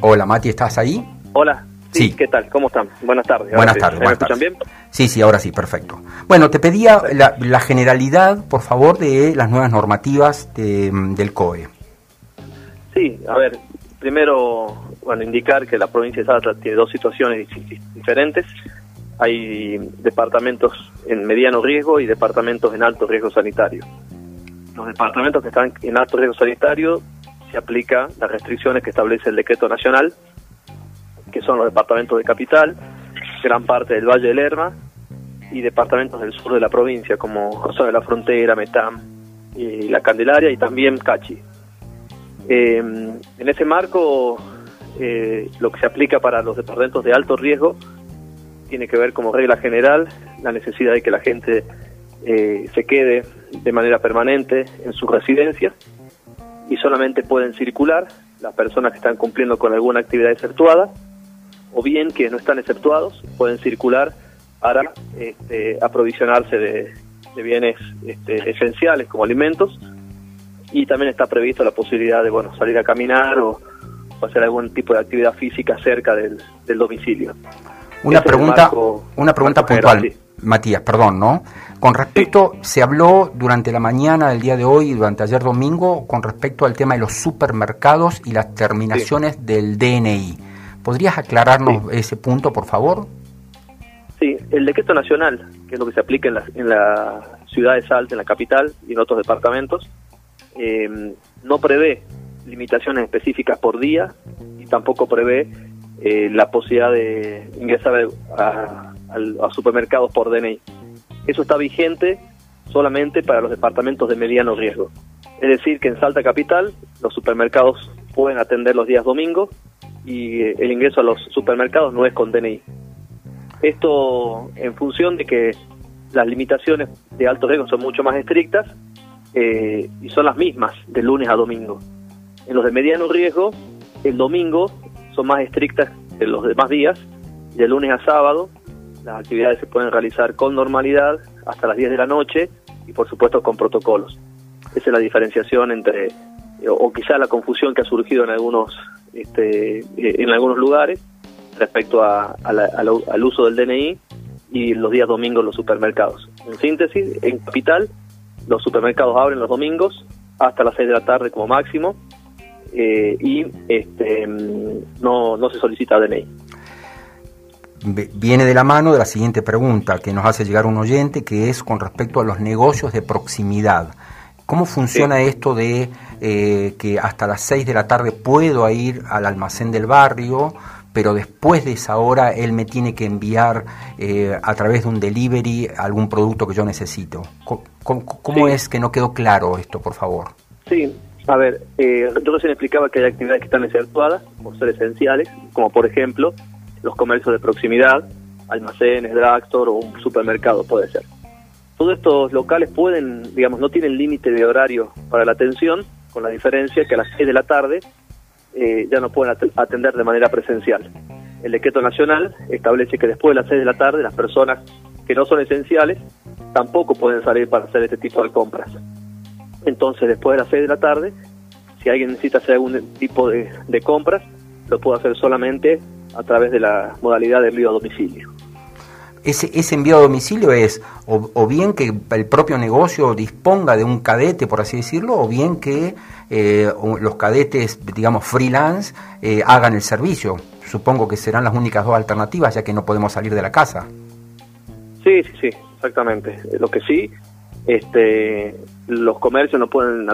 Hola, Mati, ¿estás ahí? Hola. Sí, ¿qué tal? ¿Cómo están? Buenas tardes. Buenas tardes. ¿Me escuchan bien? Sí, sí, ahora sí, perfecto. Bueno, te pedía la, generalidad, por favor, de las nuevas normativas del COE. Sí, a ver, primero, bueno, indicar que la provincia de Salta tiene dos situaciones diferentes. Hay departamentos en mediano riesgo y departamentos en alto riesgo sanitario. Los departamentos que están en alto riesgo sanitario se aplica las restricciones que establece el decreto nacional, que son los departamentos de capital, gran parte del Valle del Lerma y departamentos del sur de la provincia, como José de la Frontera, Metam y La Candelaria y también Cachi. Eh, en ese marco, eh, lo que se aplica para los departamentos de alto riesgo tiene que ver como regla general la necesidad de que la gente eh, se quede de manera permanente en su residencia y solamente pueden circular las personas que están cumpliendo con alguna actividad exceptuada o bien que no están exceptuados pueden circular para este, aprovisionarse de, bienes este, esenciales como alimentos y también está previsto la posibilidad de bueno salir a caminar o, hacer algún tipo de actividad física cerca del, domicilio. Una pregunta, una pregunta puntual. Matías, perdón, ¿no? Con respecto, se habló durante la mañana del día de hoy y durante ayer domingo con respecto al tema de los supermercados y las terminaciones del DNI. ¿Podrías aclararnos ese punto, por favor? Sí, el decreto nacional, que es lo que se aplica en la, en la ciudad de Salta, en la capital y en otros departamentos, eh, no prevé limitaciones específicas por día y tampoco prevé eh, la posibilidad de ingresar a, a, supermercados por DNI. Eso está vigente solamente para los departamentos de mediano riesgo. Es decir, que en Salta Capital los supermercados pueden atender los días domingos y eh, el ingreso a los supermercados no es con DNI. Esto en función de que las limitaciones de alto riesgo son mucho más estrictas eh, y son las mismas de lunes a domingo. En los de mediano riesgo, el domingo son más estrictas que los demás días, de lunes a sábado las actividades se pueden realizar con normalidad hasta las 10 de la noche y por supuesto con protocolos. Esa es la diferenciación entre, o quizá la confusión que ha surgido en algunos, este, en algunos lugares respecto al uso del DNI y los días domingos los supermercados. En síntesis, en Capital los supermercados abren los domingos hasta las 6 de la tarde como máximo eh, y este, no, no se solicita DNI viene de la mano de la siguiente pregunta que nos hace llegar un oyente, que es con respecto a los negocios de proximidad. ¿Cómo funciona esto de eh, que hasta las 6 de la tarde puedo ir al almacén del barrio, pero después de esa hora él me tiene que enviar eh, a través de un delivery algún producto que yo necesito? ¿Cómo, es que no quedó claro esto, por favor? Sí, a ver, eh, yo recién explicaba que hay actividades que están exceptuadas por ser esenciales, como por ejemplo los comercios de proximidad, almacenes, drugstore o un supermercado puede ser. Todos estos locales pueden, digamos, no tienen límite de horario para la atención, con la diferencia que a las 6 de la tarde eh, ya no pueden atender de manera presencial. El decreto nacional establece que después de las 6 de la tarde las personas que no son esenciales tampoco pueden salir para hacer este tipo de compras. Entonces, después de las 6 de la tarde, si alguien necesita hacer algún tipo de, de compras, lo puede hacer solamente a través de la modalidad de envío a domicilio. Ese, ese envío a domicilio es o, bien que el propio negocio disponga de un cadete, por así decirlo, o bien que eh, los cadetes, digamos, freelance, eh, hagan el servicio. Supongo que serán las únicas dos alternativas, ya que no podemos salir de la casa. Sí, sí, sí, exactamente. Lo que sí, este, los comercios no pueden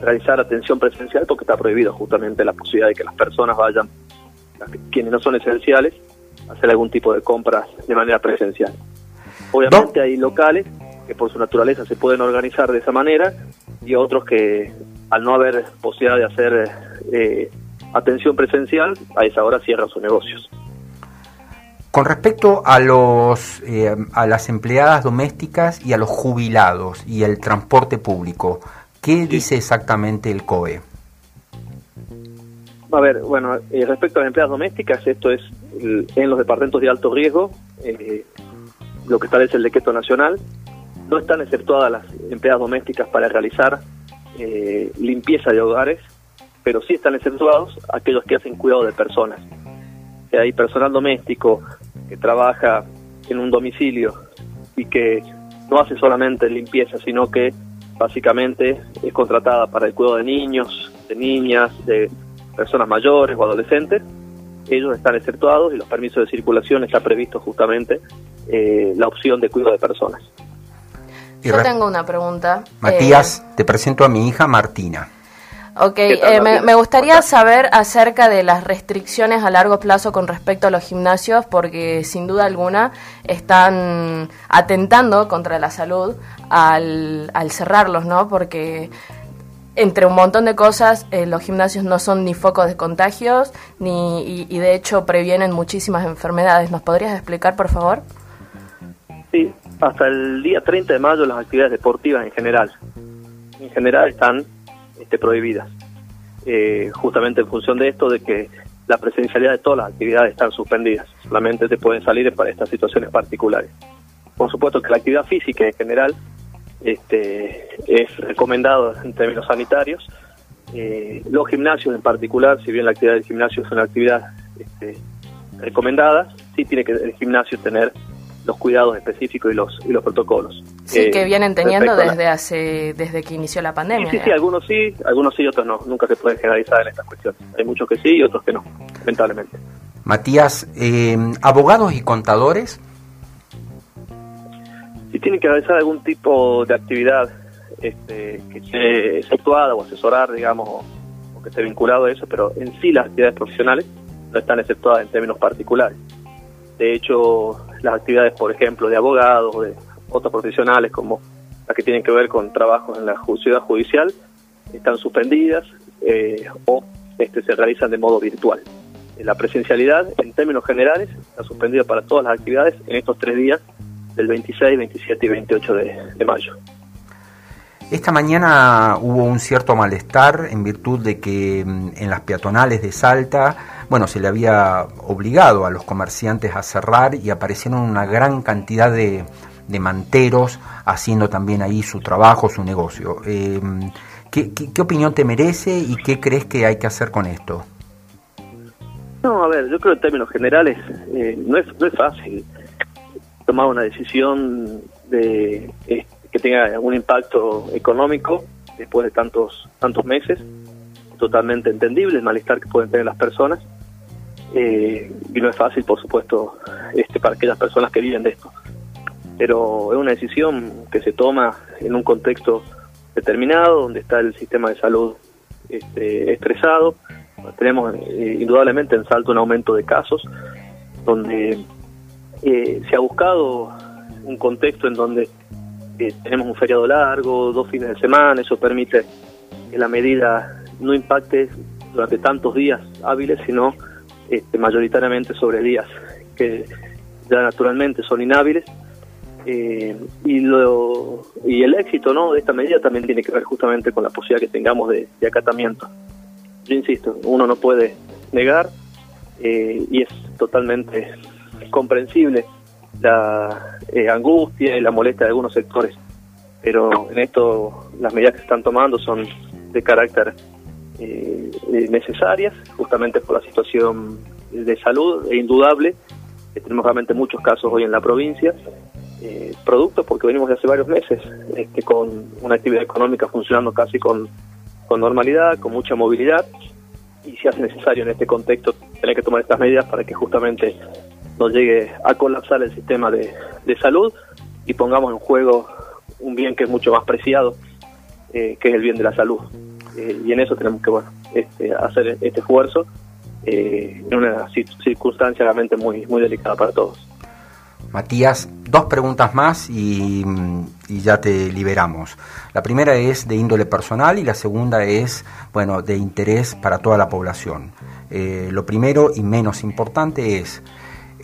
realizar atención presencial porque está prohibido justamente la posibilidad de que las personas vayan quienes no son esenciales, hacer algún tipo de compras de manera presencial. Obviamente hay locales que por su naturaleza se pueden organizar de esa manera y otros que al no haber posibilidad de hacer eh, atención presencial, a esa hora cierran sus negocios. Con respecto a los eh, a las empleadas domésticas y a los jubilados y el transporte público, ¿qué dice exactamente el COE? A ver, bueno, eh, respecto a las empleadas domésticas, esto es en los departamentos de alto riesgo, eh, lo que establece el decreto nacional. No están exceptuadas las empleadas domésticas para realizar eh, limpieza de hogares pero sí están exceptuados aquellos que hacen cuidado de personas. hay personal doméstico que trabaja en un domicilio y que no hace solamente limpieza, sino que básicamente es contratada para el cuidado de niños, de niñas, de personas mayores o adolescentes. Ellos están exceptuados y los permisos de circulación está previsto justamente eh, la opción de cuidado de personas. Yo tengo una pregunta. Matías, eh, te presento a mi hija Martina. Ok, eh, me, gustaría saber acerca de las restricciones a largo plazo con respecto a los gimnasios, porque sin duda alguna están atentando contra la salud al, cerrarlos, ¿no? Porque entre un montón de cosas, eh, los gimnasios no son ni focos de contagios, ni, y, y, de hecho previenen muchísimas enfermedades. ¿Nos podrías explicar, por favor? Sí, hasta el día 30 de mayo las actividades deportivas en general, en general están este, prohibidas. Eh, justamente en función de esto, de que la presencialidad de todas las actividades están suspendidas, solamente te pueden salir para estas situaciones particulares. Por supuesto que la actividad física en general este, es recomendado en términos sanitarios. Eh, los gimnasios en particular, si bien la actividad del gimnasio es una actividad este, recomendada, sí tiene que el gimnasio tener los cuidados específicos y los y los protocolos. Sí, que vienen teniendo desde hace desde que inició la pandemia. Sí, sí, algunos sí, algunos sí, otros no. Nunca se puede generalizar en estas cuestiones. Hay muchos que sí y otros que no, lamentablemente. Matías, eh, abogados y contadores. Si tienen que realizar algún tipo de actividad este, que esté efectuada o asesorar, digamos, o que esté vinculado a eso, pero en sí las actividades profesionales no están exceptuadas en términos particulares. De hecho, las actividades, por ejemplo, de abogados o de otros profesionales, como las que tienen que ver con trabajos en la ciudad judicial, están suspendidas eh, o este, se realizan de modo virtual. La presencialidad, en términos generales, está suspendida para todas las actividades en estos tres días, del 26, 27 y 28 de mayo. Esta mañana hubo un cierto malestar en virtud de que mm, en las peatonales de Salta, bueno, se le había obligado a los comerciantes a cerrar y aparecieron una gran cantidad de, manteros haciendo también ahí su trabajo, su negocio. Eh, ¿qué, opinión te merece y qué crees que hay que hacer con esto? No, a ver, yo creo en términos generales eh, no, es, no es fácil tomar una decisión de que tenga un impacto económico después de tantos tantos meses, totalmente entendible el malestar que pueden tener las personas. Eh, y no es fácil, por supuesto, este para aquellas personas que viven de esto. Pero es una decisión que se toma en un contexto determinado, donde está el sistema de salud este, estresado. Tenemos eh, indudablemente en Salto un aumento de casos, donde eh, se ha buscado un contexto en donde tenemos un feriado largo, dos fines de semana, eso permite que la medida no impacte durante tantos días hábiles, sino este, mayoritariamente sobre días que ya naturalmente son inhábiles. Eh, y, lo, y el éxito ¿no? de esta medida también tiene que ver justamente con la posibilidad que tengamos de, acatamiento. Yo insisto, uno no puede negar eh, y es totalmente comprensible la eh, angustia y la molestia de algunos sectores. Pero en esto las medidas que se están tomando son de carácter eh, eh, necesarias, justamente por la situación de salud, e indudable. tenemos realmente muchos casos hoy en la provincia, producto porque venimos de hace varios meses este, con una actividad económica funcionando casi con, con normalidad, con mucha movilidad, y si hace necesario en este contexto tener que tomar estas medidas para que justamente no llegue a colapsar el sistema de, salud y pongamos en juego un bien que es mucho más preciado, eh, que es el bien de la salud. Eh, y en eso tenemos que bueno, este, hacer este esfuerzo eh, en una circunstancia realmente muy, muy delicada para todos. Matías, dos preguntas más y, ya te liberamos. La primera es de índole personal y la segunda es, bueno, de interés para toda la población. lo primero y menos importante es,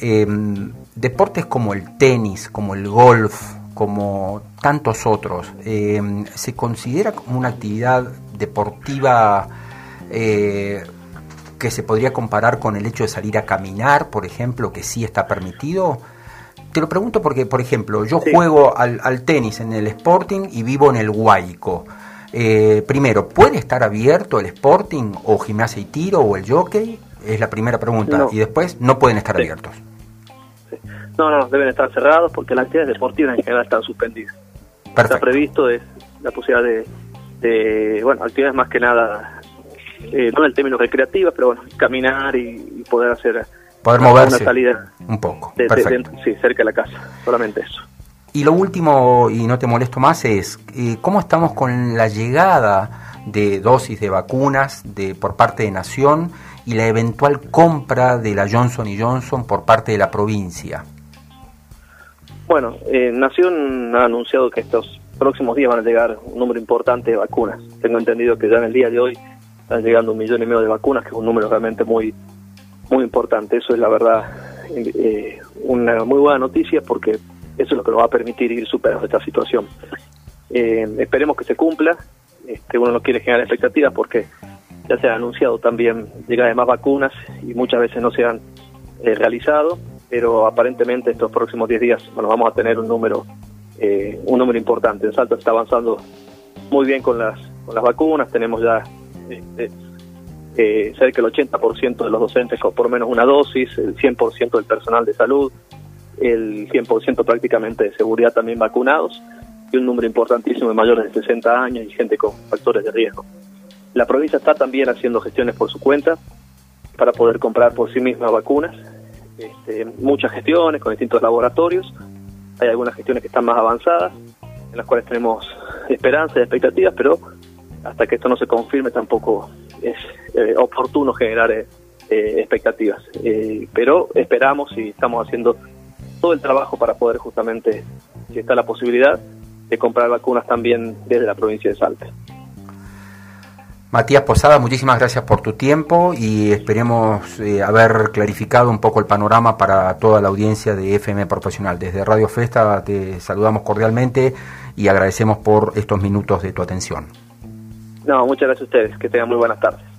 Em, deportes como el tenis, como el golf, como tantos otros, em, ¿se considera como una actividad deportiva eh, que se podría comparar con el hecho de salir a caminar, por ejemplo, que sí está permitido? Te lo pregunto porque, por ejemplo, yo juego al, al, tenis en el Sporting y vivo en el Huayco. Eh, primero, ¿puede estar abierto el Sporting o Gimnasia y Tiro o el Jockey? Es la primera pregunta. Y después, no pueden estar abiertos. No, no, deben estar cerrados porque las actividades deportivas en general están suspendidas. Está previsto es la posibilidad de, bueno, actividades más que nada, eh, no en el término recreativas, pero bueno, caminar y, poder hacer poder moverse una salida un poco. sí, cerca de la casa, solamente eso. Y lo último, y no te molesto más, es eh, cómo estamos con la llegada de dosis de vacunas de, por parte de Nación y la eventual compra de la Johnson Johnson por parte de la provincia. Bueno, eh, Nación ha anunciado que estos próximos días van a llegar un número importante de vacunas. Tengo entendido que ya en el día de hoy están llegando un millón y medio de vacunas, que es un número realmente muy, muy importante. Eso es la verdad eh, una muy buena noticia porque eso es lo que nos va a permitir ir superando esta situación. Eh, esperemos que se cumpla. Este, uno no quiere generar expectativas porque ya se ha anunciado también llegada de más vacunas y muchas veces no se han realizado pero aparentemente estos próximos 10 días bueno, vamos a tener un número eh, un número importante. En Salta está avanzando muy bien con las, con las vacunas, tenemos ya este, eh, cerca del 80% de los docentes con por menos una dosis, el 100% del personal de salud, el 100% prácticamente de seguridad también vacunados y un número importantísimo de mayores de 60 años y gente con factores de riesgo. La provincia está también haciendo gestiones por su cuenta para poder comprar por sí misma vacunas este, muchas gestiones con distintos laboratorios. Hay algunas gestiones que están más avanzadas, en las cuales tenemos esperanzas y expectativas, pero hasta que esto no se confirme tampoco es eh, oportuno generar eh, eh, expectativas. pero esperamos y estamos haciendo todo el trabajo para poder justamente, si está la posibilidad, de comprar vacunas también desde la provincia de Salta. Matías Posada, muchísimas gracias por tu tiempo y esperemos eh, haber clarificado un poco el panorama para toda la audiencia de FM Profesional. Desde Radio Festa te saludamos cordialmente y agradecemos por estos minutos de tu atención. No, muchas gracias a ustedes. Que tengan muy buenas tardes.